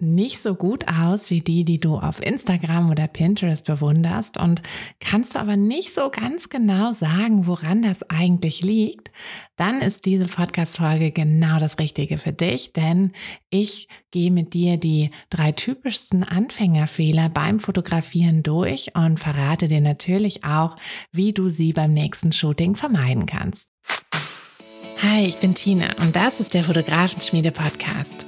nicht so gut aus wie die, die du auf Instagram oder Pinterest bewunderst und kannst du aber nicht so ganz genau sagen, woran das eigentlich liegt, dann ist diese Podcast-Folge genau das Richtige für dich, denn ich gehe mit dir die drei typischsten Anfängerfehler beim Fotografieren durch und verrate dir natürlich auch, wie du sie beim nächsten Shooting vermeiden kannst. Hi, ich bin Tina und das ist der Fotografenschmiede Podcast.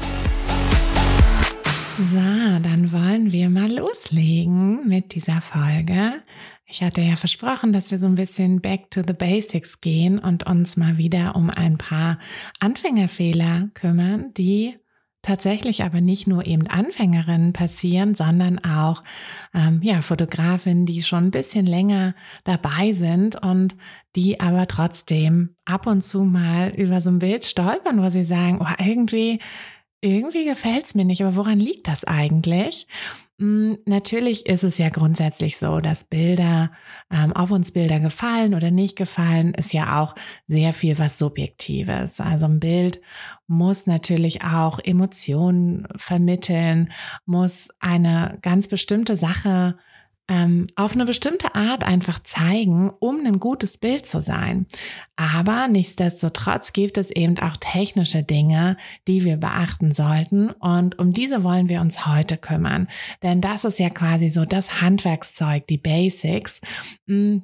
So, dann wollen wir mal loslegen mit dieser Folge. Ich hatte ja versprochen, dass wir so ein bisschen back to the basics gehen und uns mal wieder um ein paar Anfängerfehler kümmern, die tatsächlich aber nicht nur eben Anfängerinnen passieren, sondern auch ähm, ja Fotografinnen, die schon ein bisschen länger dabei sind und die aber trotzdem ab und zu mal über so ein Bild stolpern, wo sie sagen, oh irgendwie irgendwie gefällt es mir nicht, aber woran liegt das eigentlich? Hm, natürlich ist es ja grundsätzlich so, dass Bilder, ähm, ob uns Bilder gefallen oder nicht gefallen, ist ja auch sehr viel was Subjektives. Also ein Bild muss natürlich auch Emotionen vermitteln, muss eine ganz bestimmte Sache ähm, auf eine bestimmte Art einfach zeigen, um ein gutes Bild zu sein. Aber nichtsdestotrotz gibt es eben auch technische Dinge, die wir beachten sollten. Und um diese wollen wir uns heute kümmern. Denn das ist ja quasi so das Handwerkszeug, die Basics. Hm,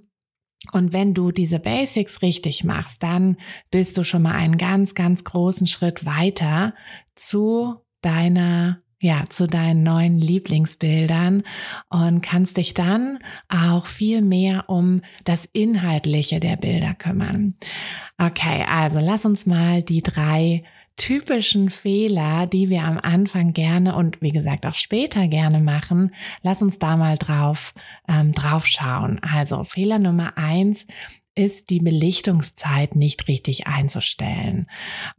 und wenn du diese Basics richtig machst, dann bist du schon mal einen ganz, ganz großen Schritt weiter zu deiner ja, zu deinen neuen Lieblingsbildern und kannst dich dann auch viel mehr um das Inhaltliche der Bilder kümmern. Okay, also lass uns mal die drei typischen Fehler, die wir am Anfang gerne und wie gesagt auch später gerne machen, lass uns da mal drauf, ähm, drauf schauen. Also Fehler Nummer eins ist, die Belichtungszeit nicht richtig einzustellen.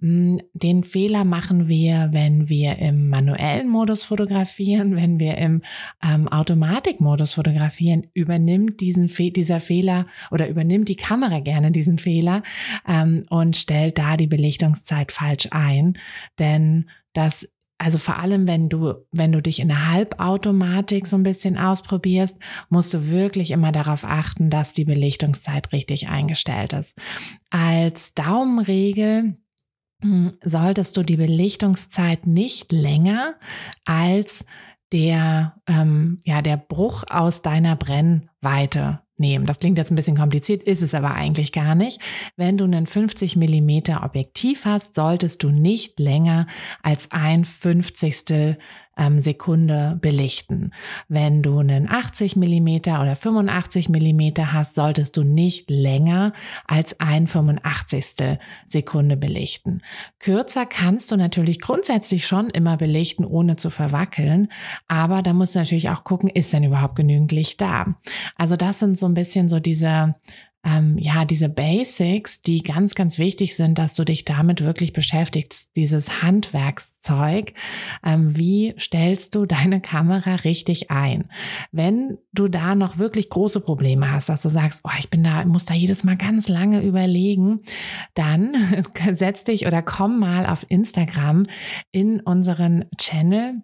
Mm, den Fehler machen wir, wenn wir im manuellen Modus fotografieren, wenn wir im ähm, Automatikmodus fotografieren, übernimmt diesen Fe dieser Fehler oder übernimmt die Kamera gerne diesen Fehler ähm, und stellt da die Belichtungszeit falsch ein. Denn das also vor allem, wenn du, wenn du dich in der Halbautomatik so ein bisschen ausprobierst, musst du wirklich immer darauf achten, dass die Belichtungszeit richtig eingestellt ist. Als Daumenregel hm, solltest du die Belichtungszeit nicht länger als der, ähm, ja, der Bruch aus deiner Brennweite nehmen. Das klingt jetzt ein bisschen kompliziert, ist es aber eigentlich gar nicht. Wenn du einen 50 Millimeter Objektiv hast, solltest du nicht länger als ein Fünfzigstel ähm, Sekunde belichten. Wenn du einen 80 Millimeter oder 85 Millimeter hast, solltest du nicht länger als ein 85. Sekunde belichten. Kürzer kannst du natürlich grundsätzlich schon immer belichten, ohne zu verwackeln, aber da musst du natürlich auch gucken, ist denn überhaupt genügend Licht da? Also das sind so ein bisschen so diese ähm, ja, diese Basics, die ganz, ganz wichtig sind, dass du dich damit wirklich beschäftigst, dieses Handwerkszeug. Ähm, wie stellst du deine Kamera richtig ein? Wenn du da noch wirklich große Probleme hast, dass du sagst, oh, ich bin da, muss da jedes Mal ganz lange überlegen, dann setz dich oder komm mal auf Instagram in unseren Channel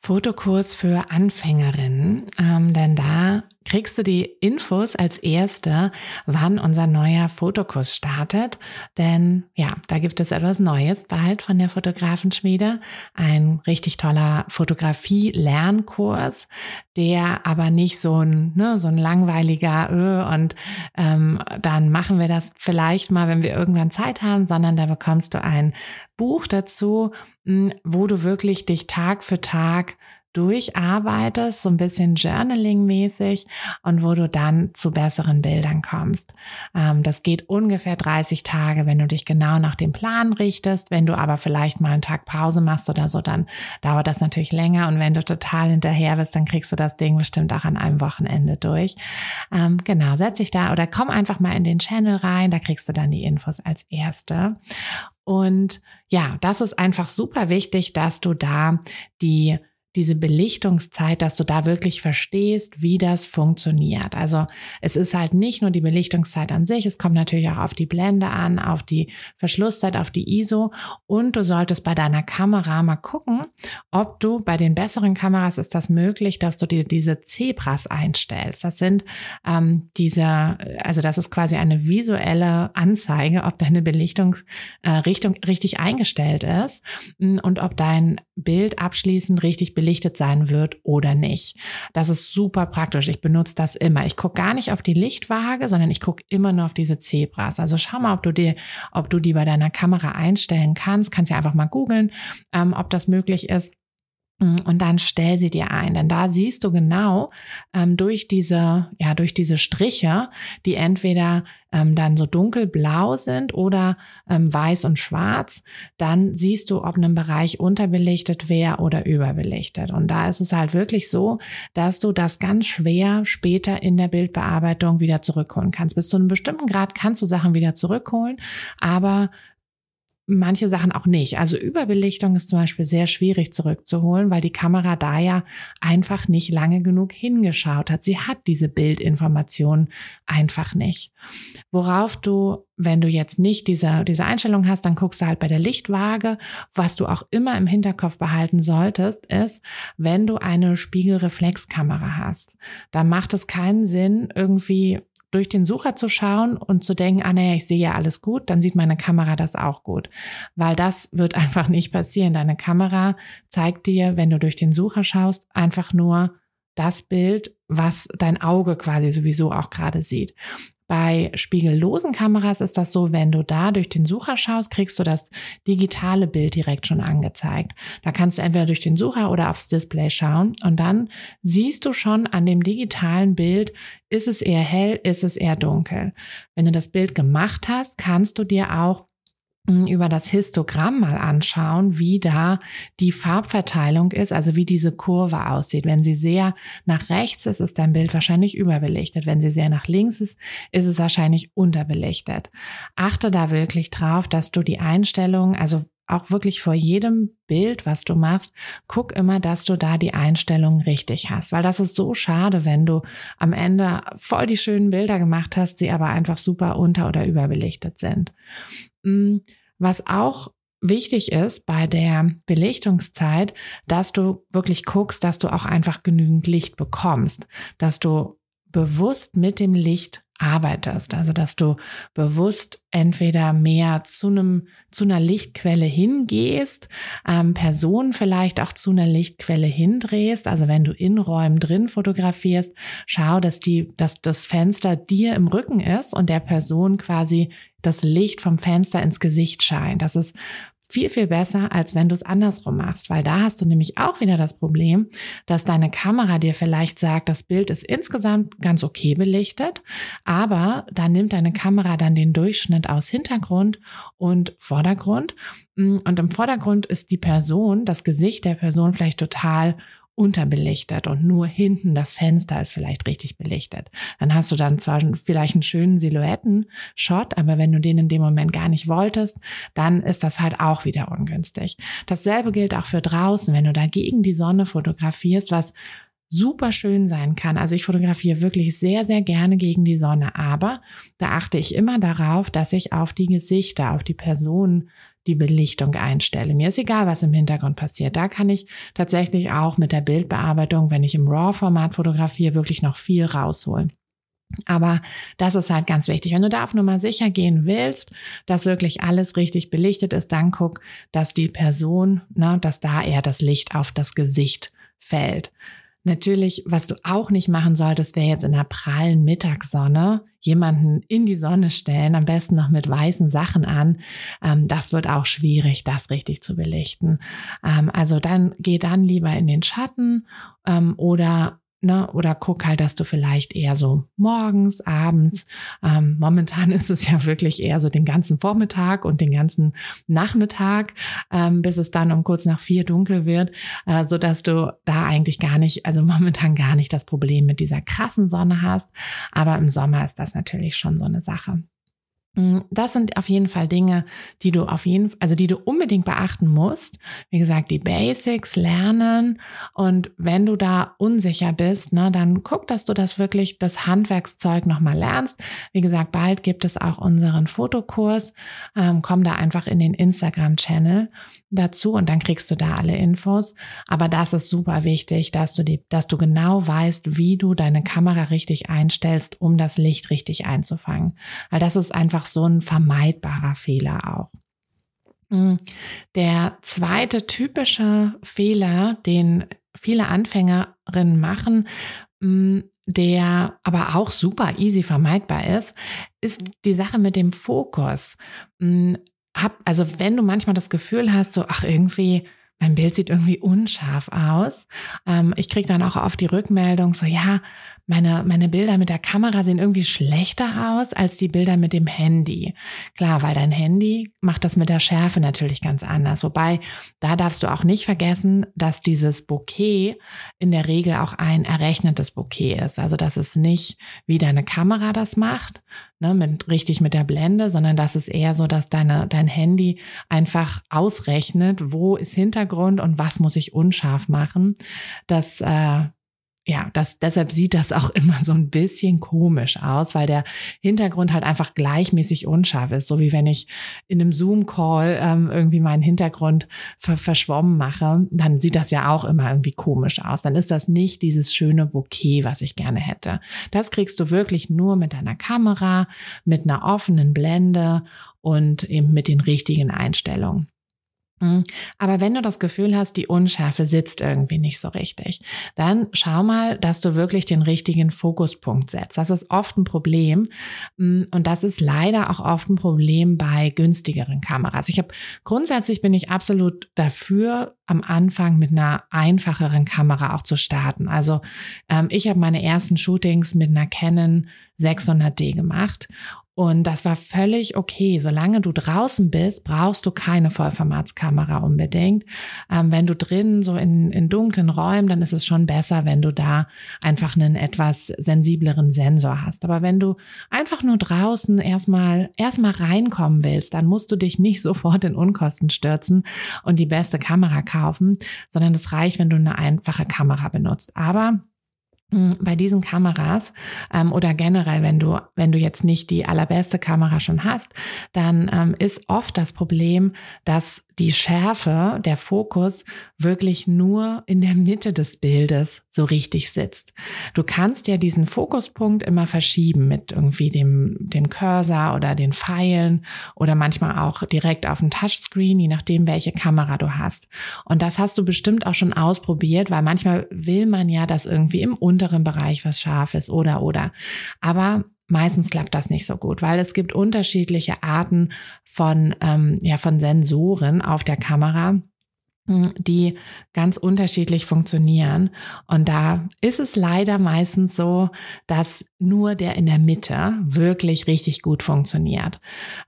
Fotokurs für Anfängerinnen, ähm, denn da kriegst du die Infos als Erste, wann unser neuer Fotokurs startet. Denn ja, da gibt es etwas Neues bald von der Fotografenschmiede. Ein richtig toller Fotografie-Lernkurs, der aber nicht so ein, ne, so ein langweiliger öh, und ähm, dann machen wir das vielleicht mal, wenn wir irgendwann Zeit haben, sondern da bekommst du ein Buch dazu, hm, wo du wirklich dich Tag für Tag durcharbeitest, so ein bisschen Journaling-mäßig und wo du dann zu besseren Bildern kommst. Ähm, das geht ungefähr 30 Tage, wenn du dich genau nach dem Plan richtest. Wenn du aber vielleicht mal einen Tag Pause machst oder so, dann dauert das natürlich länger. Und wenn du total hinterher bist, dann kriegst du das Ding bestimmt auch an einem Wochenende durch. Ähm, genau, setz dich da oder komm einfach mal in den Channel rein, da kriegst du dann die Infos als erste. Und ja, das ist einfach super wichtig, dass du da die diese Belichtungszeit, dass du da wirklich verstehst, wie das funktioniert. Also es ist halt nicht nur die Belichtungszeit an sich, es kommt natürlich auch auf die Blende an, auf die Verschlusszeit, auf die ISO und du solltest bei deiner Kamera mal gucken, ob du bei den besseren Kameras ist das möglich, dass du dir diese Zebras einstellst. Das sind ähm, diese, also das ist quasi eine visuelle Anzeige, ob deine Belichtungsrichtung äh, richtig eingestellt ist und ob dein Bild abschließend richtig belichtet sein wird oder nicht. Das ist super praktisch. Ich benutze das immer. Ich gucke gar nicht auf die Lichtwaage, sondern ich gucke immer nur auf diese Zebras. Also schau mal, ob du die, ob du die bei deiner Kamera einstellen kannst. Kannst ja einfach mal googeln, ähm, ob das möglich ist. Mm, und dann stell sie dir ein, denn da siehst du genau ähm, durch diese, ja, durch diese Striche, die entweder ähm, dann so dunkelblau sind oder ähm, weiß und schwarz, dann siehst du, ob ein Bereich unterbelichtet wäre oder überbelichtet. Und da ist es halt wirklich so, dass du das ganz schwer später in der Bildbearbeitung wieder zurückholen kannst. Bis zu einem bestimmten Grad kannst du Sachen wieder zurückholen, aber manche Sachen auch nicht. Also Überbelichtung ist zum Beispiel sehr schwierig zurückzuholen, weil die Kamera da ja einfach nicht lange genug hingeschaut hat. Sie hat diese Bildinformation einfach nicht. Worauf du, wenn du jetzt nicht diese, diese Einstellung hast, dann guckst du halt bei der Lichtwaage. Was du auch immer im Hinterkopf behalten solltest, ist, wenn du eine Spiegelreflexkamera hast, da macht es keinen Sinn, irgendwie durch den Sucher zu schauen und zu denken, ah naja, ich sehe ja alles gut, dann sieht meine Kamera das auch gut. Weil das wird einfach nicht passieren. Deine Kamera zeigt dir, wenn du durch den Sucher schaust, einfach nur das Bild, was dein Auge quasi sowieso auch gerade sieht. Bei spiegellosen Kameras ist das so, wenn du da durch den Sucher schaust, kriegst du das digitale Bild direkt schon angezeigt. Da kannst du entweder durch den Sucher oder aufs Display schauen und dann siehst du schon an dem digitalen Bild, ist es eher hell, ist es eher dunkel. Wenn du das Bild gemacht hast, kannst du dir auch über das Histogramm mal anschauen, wie da die Farbverteilung ist, also wie diese Kurve aussieht. Wenn sie sehr nach rechts ist, ist dein Bild wahrscheinlich überbelichtet. Wenn sie sehr nach links ist, ist es wahrscheinlich unterbelichtet. Achte da wirklich drauf, dass du die Einstellung, also auch wirklich vor jedem Bild, was du machst, guck immer, dass du da die Einstellungen richtig hast, weil das ist so schade, wenn du am Ende voll die schönen Bilder gemacht hast, sie aber einfach super unter- oder überbelichtet sind. Mm, was auch wichtig ist bei der Belichtungszeit, dass du wirklich guckst, dass du auch einfach genügend Licht bekommst, dass du bewusst mit dem Licht arbeitest. Also, dass du bewusst entweder mehr zu einem, zu einer Lichtquelle hingehst, ähm, Personen vielleicht auch zu einer Lichtquelle hindrehst. Also, wenn du in Räumen drin fotografierst, schau, dass die, dass das Fenster dir im Rücken ist und der Person quasi das Licht vom Fenster ins Gesicht scheint. Das ist viel, viel besser, als wenn du es andersrum machst, weil da hast du nämlich auch wieder das Problem, dass deine Kamera dir vielleicht sagt, das Bild ist insgesamt ganz okay belichtet, aber da nimmt deine Kamera dann den Durchschnitt aus Hintergrund und Vordergrund. Und im Vordergrund ist die Person, das Gesicht der Person vielleicht total unterbelichtet und nur hinten das Fenster ist vielleicht richtig belichtet. Dann hast du dann zwar vielleicht einen schönen Silhouetten-Shot, aber wenn du den in dem Moment gar nicht wolltest, dann ist das halt auch wieder ungünstig. Dasselbe gilt auch für draußen, wenn du da gegen die Sonne fotografierst, was super schön sein kann. Also ich fotografiere wirklich sehr, sehr gerne gegen die Sonne, aber da achte ich immer darauf, dass ich auf die Gesichter, auf die Personen die Belichtung einstelle. Mir ist egal, was im Hintergrund passiert. Da kann ich tatsächlich auch mit der Bildbearbeitung, wenn ich im RAW-Format fotografiere, wirklich noch viel rausholen. Aber das ist halt ganz wichtig. Wenn du da auf Nummer sicher gehen willst, dass wirklich alles richtig belichtet ist, dann guck, dass die Person, ne, dass da eher das Licht auf das Gesicht fällt. Natürlich, was du auch nicht machen solltest, wäre jetzt in der prallen Mittagssonne jemanden in die Sonne stellen, am besten noch mit weißen Sachen an. Ähm, das wird auch schwierig, das richtig zu belichten. Ähm, also dann geh dann lieber in den Schatten ähm, oder Ne? Oder guck halt, dass du vielleicht eher so morgens, abends, ähm, momentan ist es ja wirklich eher so den ganzen Vormittag und den ganzen Nachmittag, ähm, bis es dann um kurz nach vier dunkel wird, äh, so dass du da eigentlich gar nicht, also momentan gar nicht das Problem mit dieser krassen Sonne hast. Aber im Sommer ist das natürlich schon so eine Sache. Mm, das sind auf jeden Fall Dinge, die du auf jeden, also die du unbedingt beachten musst. Wie gesagt, die Basics lernen und wenn du da unsicher bist, ne, dann guck, dass du das wirklich das Handwerkszeug nochmal lernst. Wie gesagt, bald gibt es auch unseren Fotokurs. Ähm, komm da einfach in den Instagram-Channel dazu und dann kriegst du da alle Infos. Aber das ist super wichtig, dass du die, dass du genau weißt, wie du deine Kamera richtig einstellst, um das Licht richtig einzufangen. Weil das ist einfach so ein vermeidbarer Fehler auch. Hm. Der zweite typische Fehler, den viele Anfängerinnen machen, hm, der aber auch super easy vermeidbar ist, ist die Sache mit dem Fokus. Hm, hab, also wenn du manchmal das Gefühl hast, so, ach, irgendwie, mein Bild sieht irgendwie unscharf aus. Ähm, ich kriege dann auch oft die Rückmeldung, so, ja, meine, meine Bilder mit der Kamera sehen irgendwie schlechter aus als die Bilder mit dem Handy. Klar, weil dein Handy macht das mit der Schärfe natürlich ganz anders. Wobei, da darfst du auch nicht vergessen, dass dieses Bouquet in der Regel auch ein errechnetes Bouquet ist. Also, dass es nicht wie deine Kamera das macht, ne, mit, richtig mit der Blende, sondern das ist eher so, dass deine, dein Handy einfach ausrechnet, wo ist Hintergrund und was muss ich unscharf machen. Das äh, ja, das, deshalb sieht das auch immer so ein bisschen komisch aus, weil der Hintergrund halt einfach gleichmäßig unscharf ist. So wie wenn ich in einem Zoom-Call ähm, irgendwie meinen Hintergrund ver verschwommen mache, dann sieht das ja auch immer irgendwie komisch aus. Dann ist das nicht dieses schöne Bouquet, was ich gerne hätte. Das kriegst du wirklich nur mit deiner Kamera, mit einer offenen Blende und eben mit den richtigen Einstellungen. Mhm. Aber wenn du das Gefühl hast, die Unschärfe sitzt irgendwie nicht so richtig, dann schau mal, dass du wirklich den richtigen Fokuspunkt setzt. Das ist oft ein Problem mhm, und das ist leider auch oft ein Problem bei günstigeren Kameras. Ich habe grundsätzlich bin ich absolut dafür, am Anfang mit einer einfacheren Kamera auch zu starten. Also ähm, ich habe meine ersten Shootings mit einer Canon 600D gemacht und das war völlig okay. Solange du draußen bist, brauchst du keine Vollformatskamera unbedingt. Ähm, wenn du drin so in, in dunklen Räumen, dann ist es schon besser, wenn du da einfach einen etwas sensibleren Sensor hast. Aber wenn du einfach nur draußen erstmal, erstmal reinkommen willst, dann musst du dich nicht sofort in Unkosten stürzen und die beste Kamera kaufen, sondern es reicht, wenn du eine einfache Kamera benutzt. Aber bei diesen Kameras ähm, oder generell, wenn du, wenn du jetzt nicht die allerbeste Kamera schon hast, dann ähm, ist oft das Problem, dass die Schärfe, der Fokus wirklich nur in der Mitte des Bildes so richtig sitzt. Du kannst ja diesen Fokuspunkt immer verschieben mit irgendwie dem, dem Cursor oder den Pfeilen oder manchmal auch direkt auf dem Touchscreen, je nachdem, welche Kamera du hast. Und das hast du bestimmt auch schon ausprobiert, weil manchmal will man ja, dass irgendwie im unteren Bereich was scharf ist oder oder. Aber meistens klappt das nicht so gut, weil es gibt unterschiedliche Arten von, ähm, ja, von Sensoren auf der Kamera die ganz unterschiedlich funktionieren. Und da ist es leider meistens so, dass nur der in der Mitte wirklich richtig gut funktioniert.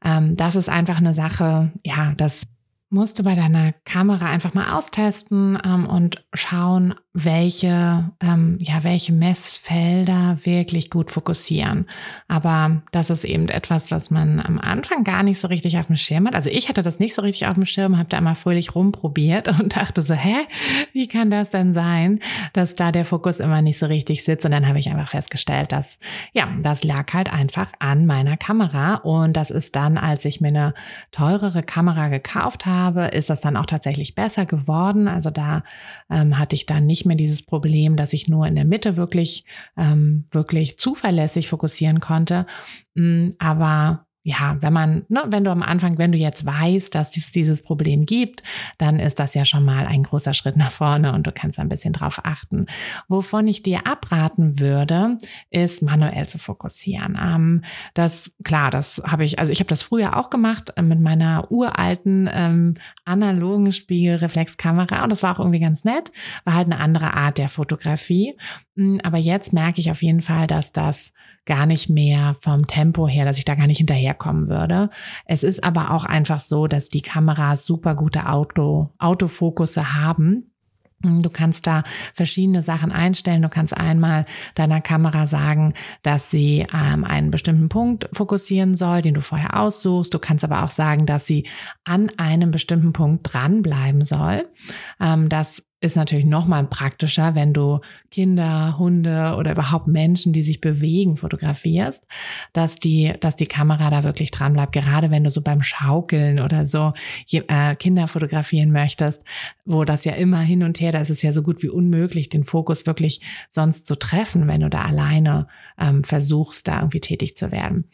Ähm, das ist einfach eine Sache, ja, das musst du bei deiner Kamera einfach mal austesten ähm, und schauen, welche, ähm, ja, welche Messfelder wirklich gut fokussieren. Aber das ist eben etwas, was man am Anfang gar nicht so richtig auf dem Schirm hat. Also ich hatte das nicht so richtig auf dem Schirm, habe da immer fröhlich rumprobiert und dachte so, hä, wie kann das denn sein, dass da der Fokus immer nicht so richtig sitzt? Und dann habe ich einfach festgestellt, dass, ja, das lag halt einfach an meiner Kamera. Und das ist dann, als ich mir eine teurere Kamera gekauft habe, ist das dann auch tatsächlich besser geworden. Also da ähm, hatte ich dann nicht mehr dieses Problem, dass ich nur in der Mitte wirklich, ähm, wirklich zuverlässig fokussieren konnte. Mm, aber ja, wenn man, ne, wenn du am Anfang, wenn du jetzt weißt, dass es dieses Problem gibt, dann ist das ja schon mal ein großer Schritt nach vorne und du kannst ein bisschen drauf achten. Wovon ich dir abraten würde, ist manuell zu fokussieren. Ähm, das, klar, das habe ich, also ich habe das früher auch gemacht äh, mit meiner uralten ähm, analogen Spiegelreflexkamera und das war auch irgendwie ganz nett, war halt eine andere Art der Fotografie. Mm, aber jetzt merke ich auf jeden Fall, dass das gar nicht mehr vom Tempo her, dass ich da gar nicht hinterherkommen würde. Es ist aber auch einfach so, dass die Kameras super gute Auto, Autofokusse haben. Du kannst da verschiedene Sachen einstellen. Du kannst einmal deiner Kamera sagen, dass sie ähm, einen bestimmten Punkt fokussieren soll, den du vorher aussuchst. Du kannst aber auch sagen, dass sie an einem bestimmten Punkt dranbleiben soll. Ähm, das ist natürlich noch mal praktischer, wenn du Kinder, Hunde oder überhaupt Menschen, die sich bewegen, fotografierst, dass die, dass die Kamera da wirklich dran bleibt. Gerade wenn du so beim Schaukeln oder so äh, Kinder fotografieren möchtest, wo das ja immer hin und her, da ist es ja so gut wie unmöglich, den Fokus wirklich sonst zu treffen, wenn du da alleine ähm, versuchst, da irgendwie tätig zu werden.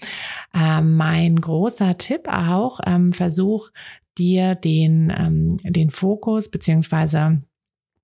Ähm, mein großer Tipp auch, ähm, versuch dir den, ähm, den Fokus beziehungsweise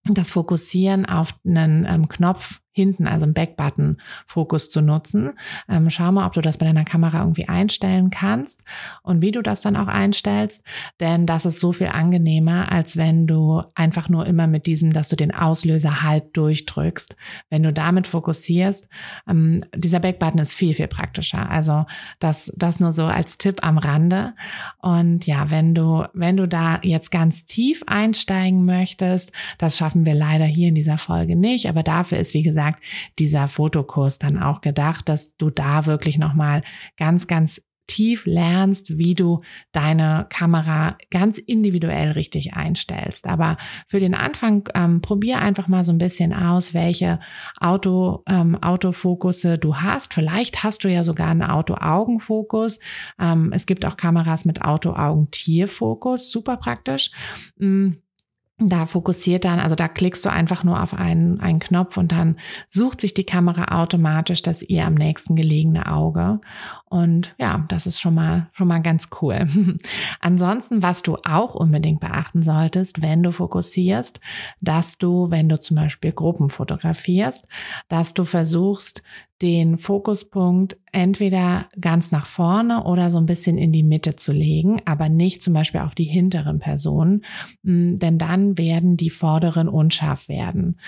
das Fokussieren auf einen ähm, Knopf hinten, also im Backbutton Fokus zu nutzen. Ähm, schau mal, ob du das bei deiner Kamera irgendwie einstellen kannst und wie du das dann auch einstellst, denn das ist so viel angenehmer, als wenn du einfach nur immer mit diesem, dass du den Auslöser halb durchdrückst. Wenn du damit fokussierst, ähm, dieser Backbutton ist viel, viel praktischer. Also das, das nur so als Tipp am Rande. Und ja, wenn du, wenn du da jetzt ganz tief einsteigen möchtest, das schaffen wir leider hier in dieser Folge nicht, aber dafür ist, wie gesagt, gesagt, dieser Fotokurs dann auch gedacht, dass du da wirklich nochmal ganz, ganz tief lernst, wie du deine Kamera ganz individuell richtig einstellst. Aber für den Anfang ähm, probier einfach mal so ein bisschen aus, welche Auto, ähm, Autofokusse du hast. Vielleicht hast du ja sogar einen Auto-Augen-Fokus. Ähm, es gibt auch Kameras mit Auto-Augen-Tierfokus, super praktisch. Mm da fokussiert dann, also da klickst du einfach nur auf einen, einen Knopf und dann sucht sich die Kamera automatisch das ihr am nächsten gelegene Auge. Und ja, das ist schon mal, schon mal ganz cool. Ansonsten, was du auch unbedingt beachten solltest, wenn du fokussierst, dass du, wenn du zum Beispiel Gruppen fotografierst, dass du versuchst, den Fokuspunkt entweder ganz nach vorne oder so ein bisschen in die Mitte zu legen, aber nicht zum Beispiel auf die hinteren Personen, hm, denn dann werden die vorderen unscharf werden.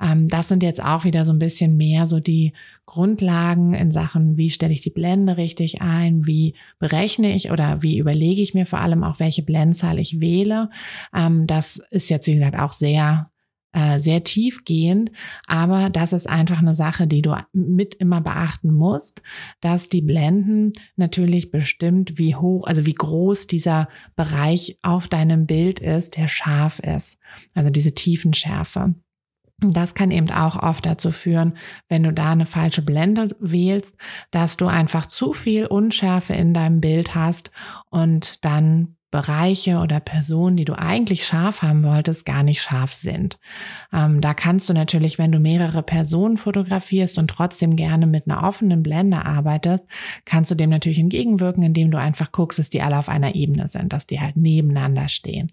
Ähm, das sind jetzt auch wieder so ein bisschen mehr so die Grundlagen in Sachen, wie stelle ich die Blende richtig ein, wie berechne ich oder wie überlege ich mir vor allem auch, welche Blendenzahl ich wähle. Ähm, das ist jetzt, wie gesagt, auch sehr äh, sehr tiefgehend, aber das ist einfach eine Sache, die du mit immer beachten musst, dass die Blenden natürlich bestimmt, wie hoch, also wie groß dieser Bereich auf deinem Bild ist, der scharf ist, also diese Tiefenschärfe. Das kann eben auch oft dazu führen, wenn du da eine falsche Blende wählst, dass du einfach zu viel Unschärfe in deinem Bild hast und dann Bereiche oder Personen, die du eigentlich scharf haben wolltest, gar nicht scharf sind. Ähm, da kannst du natürlich, wenn du mehrere Personen fotografierst und trotzdem gerne mit einer offenen Blende arbeitest, kannst du dem natürlich entgegenwirken, indem du einfach guckst, dass die alle auf einer Ebene sind, dass die halt nebeneinander stehen.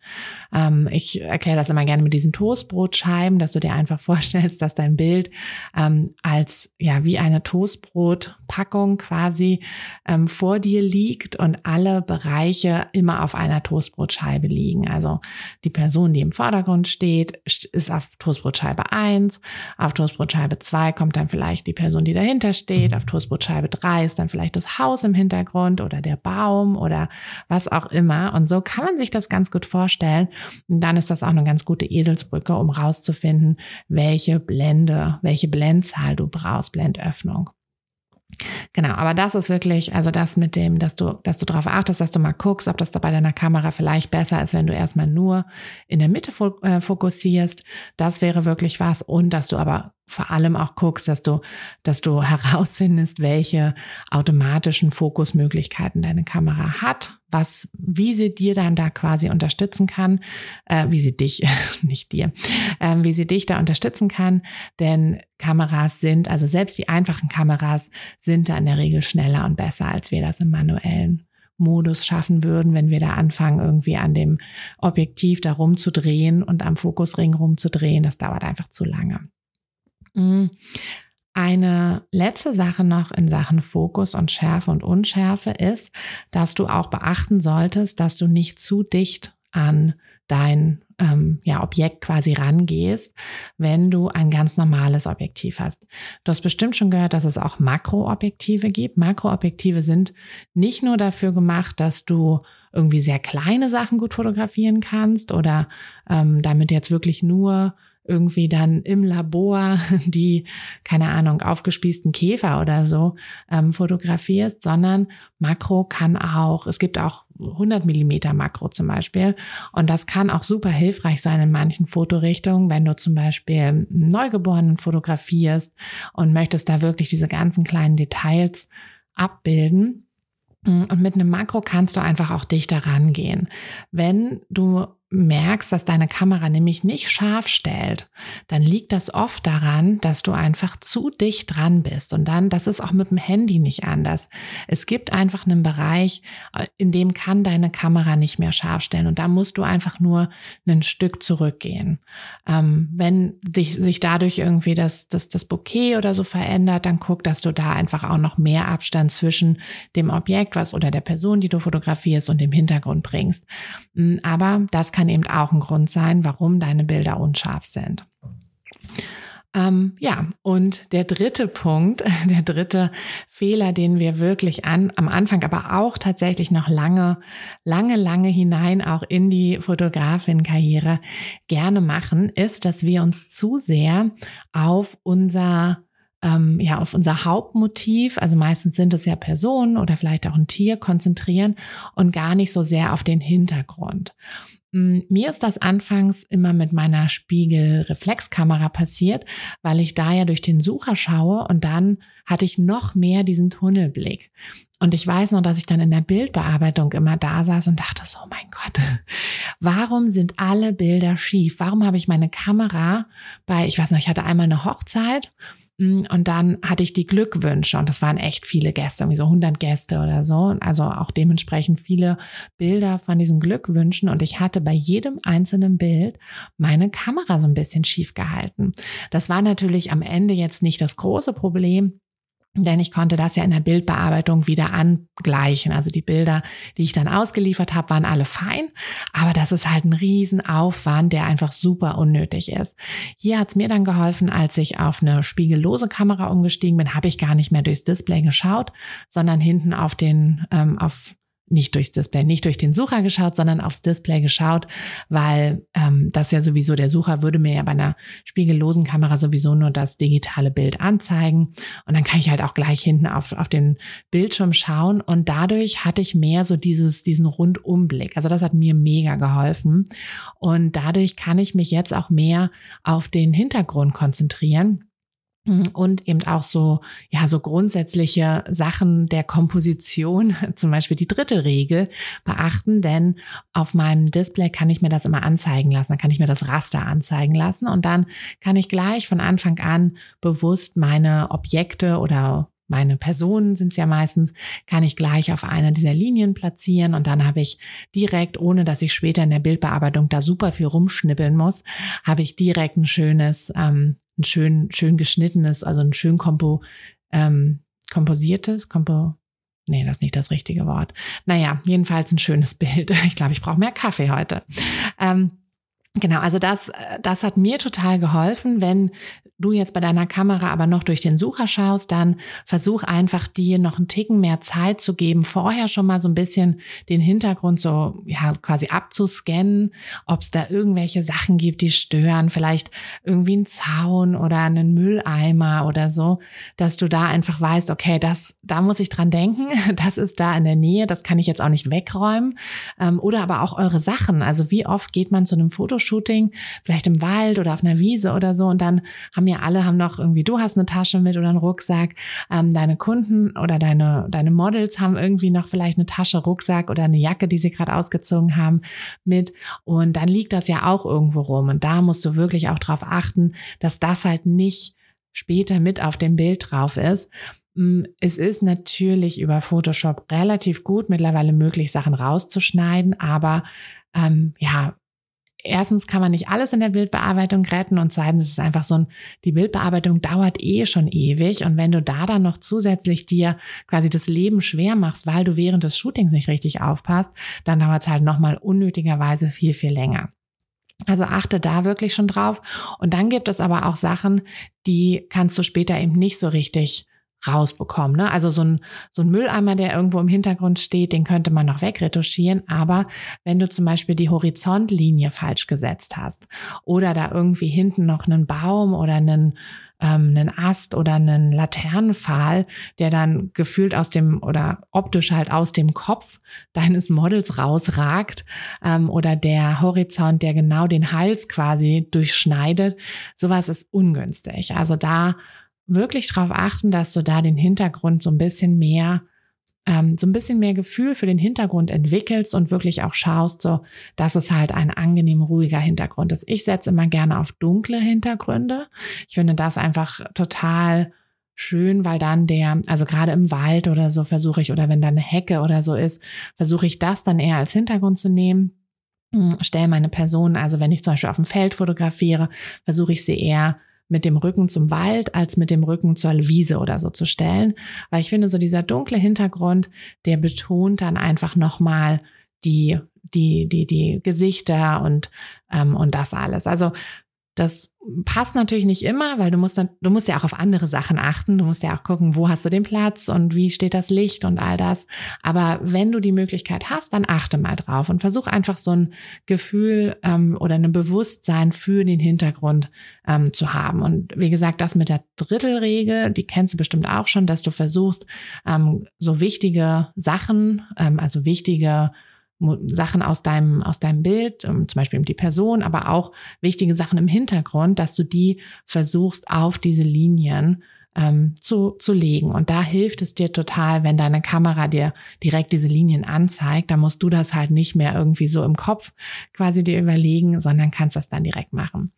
Ähm, ich erkläre das immer gerne mit diesen Toastbrotscheiben, dass du dir einfach vorstellst, dass dein Bild ähm, als ja wie eine Toastbrotpackung quasi ähm, vor dir liegt und alle Bereiche immer auf einer einer Toastbrotscheibe liegen. Also die Person, die im Vordergrund steht, ist auf Toastbrotscheibe 1, auf Toastbrotscheibe 2 kommt dann vielleicht die Person, die dahinter steht, auf Toastbrotscheibe 3 ist dann vielleicht das Haus im Hintergrund oder der Baum oder was auch immer. Und so kann man sich das ganz gut vorstellen. Und dann ist das auch eine ganz gute Eselsbrücke, um rauszufinden, welche Blende, welche Blendzahl du brauchst, Blendöffnung. Genau, aber das ist wirklich, also das mit dem, dass du, dass du darauf achtest, dass du mal guckst, ob das da bei deiner Kamera vielleicht besser ist, wenn du erstmal nur in der Mitte äh, fokussierst. Das wäre wirklich was. Und dass du aber vor allem auch guckst, dass du, dass du herausfindest, welche automatischen Fokusmöglichkeiten deine Kamera hat, was, wie sie dir dann da quasi unterstützen kann, äh, wie sie dich, nicht dir, äh, wie sie dich da unterstützen kann, denn Kameras sind, also selbst die einfachen Kameras sind da in der Regel schneller und besser, als wir das im manuellen Modus schaffen würden, wenn wir da anfangen, irgendwie an dem Objektiv da rumzudrehen und am Fokusring rumzudrehen. Das dauert einfach zu lange. Mhm. Eine letzte Sache noch in Sachen Fokus und Schärfe und Unschärfe ist, dass du auch beachten solltest, dass du nicht zu dicht an dein ähm, ja, Objekt quasi rangehst, wenn du ein ganz normales Objektiv hast. Du hast bestimmt schon gehört, dass es auch Makroobjektive gibt. Makroobjektive sind nicht nur dafür gemacht, dass du irgendwie sehr kleine Sachen gut fotografieren kannst oder ähm, damit jetzt wirklich nur irgendwie dann im Labor die, keine Ahnung, aufgespießten Käfer oder so ähm, fotografierst, sondern Makro kann auch, es gibt auch 100 Millimeter Makro zum Beispiel und das kann auch super hilfreich sein in manchen Fotorichtungen, wenn du zum Beispiel Neugeborenen fotografierst und möchtest da wirklich diese ganzen kleinen Details abbilden. Und mit einem Makro kannst du einfach auch dichter rangehen. Wenn du merkst, dass deine Kamera nämlich nicht scharf stellt, dann liegt das oft daran, dass du einfach zu dicht dran bist. Und dann, das ist auch mit dem Handy nicht anders. Es gibt einfach einen Bereich, äh, in dem kann deine Kamera nicht mehr scharf stellen. Und da musst du einfach nur ein Stück zurückgehen. Ähm, wenn sich, sich dadurch irgendwie das, das, das Bouquet oder so verändert, dann guck, dass du da einfach auch noch mehr Abstand zwischen dem Objekt, was oder der Person, die du fotografierst und dem Hintergrund bringst. Mm, aber das kann kann eben auch ein Grund sein, warum deine Bilder unscharf sind. Ähm, ja, und der dritte Punkt, der dritte Fehler, den wir wirklich an, am Anfang, aber auch tatsächlich noch lange, lange, lange hinein auch in die Fotografin-Karriere gerne machen, ist, dass wir uns zu sehr auf unser ähm, ja auf unser Hauptmotiv, also meistens sind es ja Personen oder vielleicht auch ein Tier, konzentrieren und gar nicht so sehr auf den Hintergrund. Mm, mir ist das anfangs immer mit meiner Spiegelreflexkamera passiert, weil ich da ja durch den Sucher schaue und dann hatte ich noch mehr diesen Tunnelblick. Und ich weiß noch, dass ich dann in der Bildbearbeitung immer da saß und dachte so, oh mein Gott, warum sind alle Bilder schief? Warum habe ich meine Kamera bei, ich weiß noch, ich hatte einmal eine Hochzeit und dann hatte ich die Glückwünsche und das waren echt viele Gäste, irgendwie so 100 Gäste oder so. Also auch dementsprechend viele Bilder von diesen Glückwünschen und ich hatte bei jedem einzelnen Bild meine Kamera so ein bisschen schief gehalten. Das war natürlich am Ende jetzt nicht das große Problem, denn ich konnte das ja in der Bildbearbeitung wieder angleichen. Also die Bilder, die ich dann ausgeliefert habe, waren alle fein, aber das ist halt ein Riesenaufwand, der einfach super unnötig ist. Hier hat es mir dann geholfen, als ich auf eine spiegellose Kamera umgestiegen bin, habe ich gar nicht mehr durchs Display geschaut, sondern hinten auf den ähm, auf nicht durchs Display, nicht durch den Sucher geschaut, sondern aufs Display geschaut, weil ähm, das ja sowieso, der Sucher würde mir ja bei einer spiegellosen Kamera sowieso nur das digitale Bild anzeigen. Und dann kann ich halt auch gleich hinten auf, auf den Bildschirm schauen. Und dadurch hatte ich mehr so dieses, diesen Rundumblick. Also das hat mir mega geholfen. Und dadurch kann ich mich jetzt auch mehr auf den Hintergrund konzentrieren und eben auch so, ja, so grundsätzliche Sachen der Komposition, zum Beispiel die Drittelregel, beachten, denn auf meinem Display kann ich mir das immer anzeigen lassen, dann kann ich mir das Raster anzeigen lassen. Und dann kann ich gleich von Anfang an bewusst meine Objekte oder meine Personen sind es ja meistens, kann ich gleich auf einer dieser Linien platzieren. Und dann habe ich direkt, ohne dass ich später in der Bildbearbeitung da super viel rumschnippeln muss, habe ich direkt ein schönes ähm, ein schön, schön geschnittenes, also ein schön kompo, ähm, komposiertes, kompo, nee, das ist nicht das richtige Wort. Naja, jedenfalls ein schönes Bild. Ich glaube, ich brauche mehr Kaffee heute. Ähm, Genau, also das, das hat mir total geholfen, wenn du jetzt bei deiner Kamera aber noch durch den Sucher schaust, dann versuch einfach dir noch einen Ticken mehr Zeit zu geben, vorher schon mal so ein bisschen den Hintergrund so ja quasi abzuscannen, ob es da irgendwelche Sachen gibt, die stören, vielleicht irgendwie ein Zaun oder einen Mülleimer oder so, dass du da einfach weißt, okay, das, da muss ich dran denken, das ist da in der Nähe, das kann ich jetzt auch nicht wegräumen. Ähm, oder aber auch eure Sachen. Also wie oft geht man zu einem Fotoshooting, vielleicht im Wald oder auf einer Wiese oder so und dann haben ja alle haben noch irgendwie, du hast eine Tasche mit oder einen Rucksack, ähm, deine Kunden oder deine, deine Models haben irgendwie noch vielleicht eine Tasche, Rucksack oder eine Jacke, die sie gerade ausgezogen haben, mit. Und dann liegt das ja auch irgendwo rum. Und da musst du wirklich auch darauf achten, dass das halt nicht später mit auf dem Bild drauf ist. Mm, es ist natürlich über Photoshop relativ gut mittlerweile möglich, Sachen rauszuschneiden, aber ähm, ja, erstens kann man nicht alles in der Bildbearbeitung retten und zweitens ist es einfach so ein, die Bildbearbeitung dauert eh schon ewig und wenn du da dann noch zusätzlich dir quasi das Leben schwer machst, weil du während des Shootings nicht richtig aufpasst, dann dauert es halt nochmal unnötigerweise viel, viel länger. Also achte da wirklich schon drauf. Und dann gibt es aber auch Sachen, die kannst du später eben nicht so richtig rausbekommen. Ne? Also so ein, so ein Mülleimer, der irgendwo im Hintergrund steht, den könnte man noch wegretuschieren. Aber wenn du zum Beispiel die Horizontlinie falsch gesetzt hast oder da irgendwie hinten noch einen Baum oder einen ähm, einen Ast oder einen Laternenpfahl, der dann gefühlt aus dem oder optisch halt aus dem Kopf deines Models rausragt ähm, oder der Horizont, der genau den Hals quasi durchschneidet, sowas ist ungünstig. Also da wirklich darauf achten, dass du da den Hintergrund so ein bisschen mehr, ähm, so ein bisschen mehr Gefühl für den Hintergrund entwickelst und wirklich auch schaust, so, dass es halt ein angenehm ruhiger Hintergrund ist. Ich setze immer gerne auf dunkle Hintergründe. Ich finde das einfach total schön, weil dann der, also gerade im Wald oder so versuche ich, oder wenn da eine Hecke oder so ist, versuche ich das dann eher als Hintergrund zu nehmen. Hm, stelle meine Person, also wenn ich zum Beispiel auf dem Feld fotografiere, versuche ich sie eher mit dem Rücken zum Wald als mit dem Rücken zur Wiese oder so zu stellen. Weil ich finde, so dieser dunkle Hintergrund, der betont dann einfach nochmal die, die, die, die Gesichter und, ähm, und das alles. Also das passt natürlich nicht immer, weil du musst dann, du musst ja auch auf andere Sachen achten. Du musst ja auch gucken, wo hast du den Platz und wie steht das Licht und all das. Aber wenn du die Möglichkeit hast, dann achte mal drauf und versuch einfach so ein Gefühl ähm, oder ein Bewusstsein für den Hintergrund ähm, zu haben. Und wie gesagt, das mit der Drittelregel, die kennst du bestimmt auch schon, dass du versuchst, ähm, so wichtige Sachen, ähm, also wichtige Sachen aus deinem, aus deinem Bild, ähm, zum Beispiel die Person, aber auch wichtige Sachen im Hintergrund, dass du die versuchst auf diese Linien ähm, zu, zu legen. Und da hilft es dir total, wenn deine Kamera dir direkt diese Linien anzeigt. Da musst du das halt nicht mehr irgendwie so im Kopf quasi dir überlegen, sondern kannst das dann direkt machen.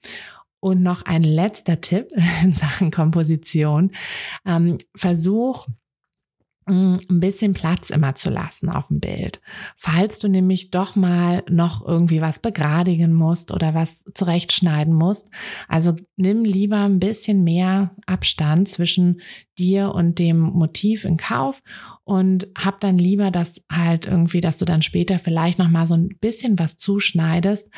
Und noch ein letzter Tipp in Sachen Komposition. Ähm, versuch ein bisschen Platz immer zu lassen auf dem Bild. Falls du nämlich doch mal noch irgendwie was begradigen musst oder was zurechtschneiden musst, also nimm lieber ein bisschen mehr Abstand zwischen dir und dem Motiv in Kauf und hab dann lieber das halt irgendwie, dass du dann später vielleicht noch mal so ein bisschen was zuschneidest.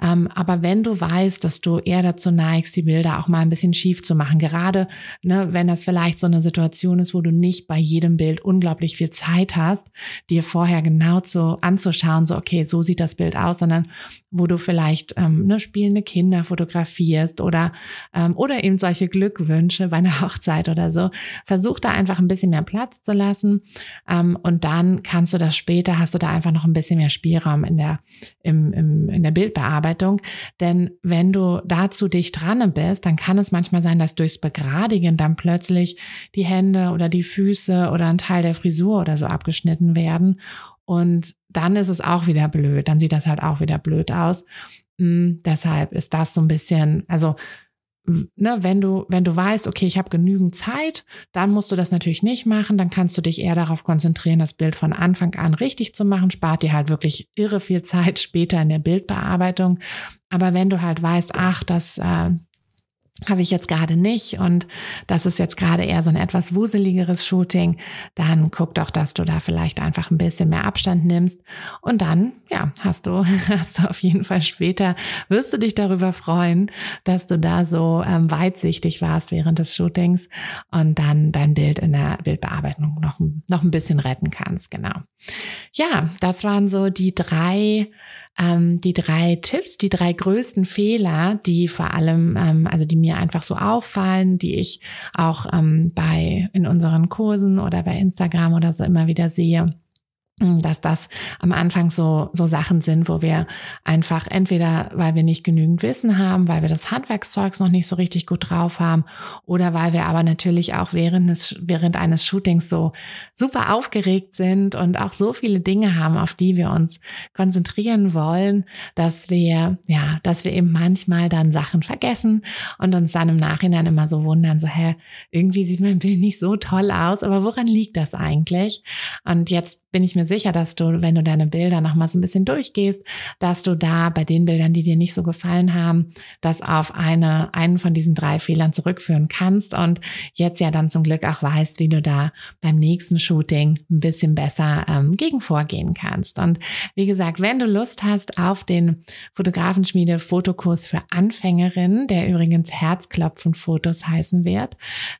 Ähm, aber wenn du weißt, dass du eher dazu neigst, die Bilder auch mal ein bisschen schief zu machen, gerade ne, wenn das vielleicht so eine Situation ist, wo du nicht bei jedem Bild unglaublich viel Zeit hast, dir vorher genau zu anzuschauen, so okay, so sieht das Bild aus, sondern wo du vielleicht ähm, ne, spielende Kinder fotografierst oder ähm, oder eben solche Glückwünsche bei einer Hochzeit oder so, versuch da einfach ein bisschen mehr Platz zu lassen. Ähm, und dann kannst du das später, hast du da einfach noch ein bisschen mehr Spielraum in der, im, im, in der Bildbearbeitung. Denn wenn du dazu dicht dran bist, dann kann es manchmal sein, dass durchs Begradigen dann plötzlich die Hände oder die Füße oder ein Teil der Frisur oder so abgeschnitten werden. Und dann ist es auch wieder blöd. Dann sieht das halt auch wieder blöd aus. Mm, deshalb ist das so ein bisschen, also ne, wenn du, wenn du weißt, okay, ich habe genügend Zeit, dann musst du das natürlich nicht machen. Dann kannst du dich eher darauf konzentrieren, das Bild von Anfang an richtig zu machen. Spart dir halt wirklich irre viel Zeit später in der Bildbearbeitung. Aber wenn du halt weißt, ach, das äh, habe ich jetzt gerade nicht. Und das ist jetzt gerade eher so ein etwas wuseligeres Shooting, dann guck doch, dass du da vielleicht einfach ein bisschen mehr Abstand nimmst. Und dann, ja, hast du, hast du auf jeden Fall später, wirst du dich darüber freuen, dass du da so ähm, weitsichtig warst während des Shootings und dann dein Bild in der Bildbearbeitung noch, noch ein bisschen retten kannst, genau. Ja, das waren so die drei ähm, die drei Tipps, die drei größten Fehler, die vor allem, ähm, also die mir einfach so auffallen, die ich auch ähm, bei in unseren Kursen oder bei Instagram oder so immer wieder sehe dass das am Anfang so, so Sachen sind, wo wir einfach entweder, weil wir nicht genügend Wissen haben, weil wir das Handwerkszeugs noch nicht so richtig gut drauf haben oder weil wir aber natürlich auch während, des, während eines Shootings so super aufgeregt sind und auch so viele Dinge haben, auf die wir uns konzentrieren wollen, dass wir, ja, dass wir eben manchmal dann Sachen vergessen und uns dann im Nachhinein immer so wundern, so, hä, irgendwie sieht mein Bild nicht so toll aus, aber woran liegt das eigentlich? Und jetzt bin ich mir sicher, dass du, wenn du deine Bilder nochmal so ein bisschen durchgehst, dass du da bei den Bildern, die dir nicht so gefallen haben, das auf eine, einen von diesen drei Fehlern zurückführen kannst und jetzt ja dann zum Glück auch weißt, wie du da beim nächsten Shooting ein bisschen besser ähm, gegen vorgehen kannst. Und wie gesagt, wenn du Lust hast auf den Fotografenschmiede Fotokurs für Anfängerinnen, der übrigens Herzklopfen-Fotos heißen wird,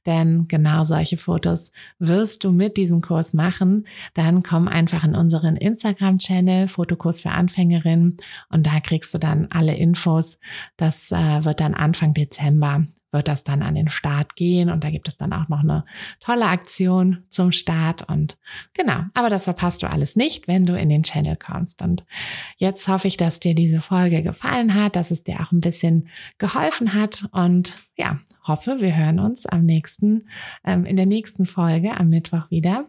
denn genau solche Fotos wirst du mit diesem Kurs machen, dann komm einfach einfach in unseren Instagram-Channel Fotokurs für Anfängerinnen. Und da kriegst du dann alle Infos. Das äh, wird dann Anfang Dezember wird das dann an den Start gehen. Und da gibt es dann auch noch eine tolle Aktion zum Start. Und genau, aber das verpasst du alles nicht, wenn du in den Channel kommst. Und jetzt hoffe ich, dass dir diese Folge gefallen hat, dass es dir auch ein bisschen geholfen hat. Und ja, hoffe, wir hören uns am nächsten, ähm, in der nächsten Folge am Mittwoch wieder.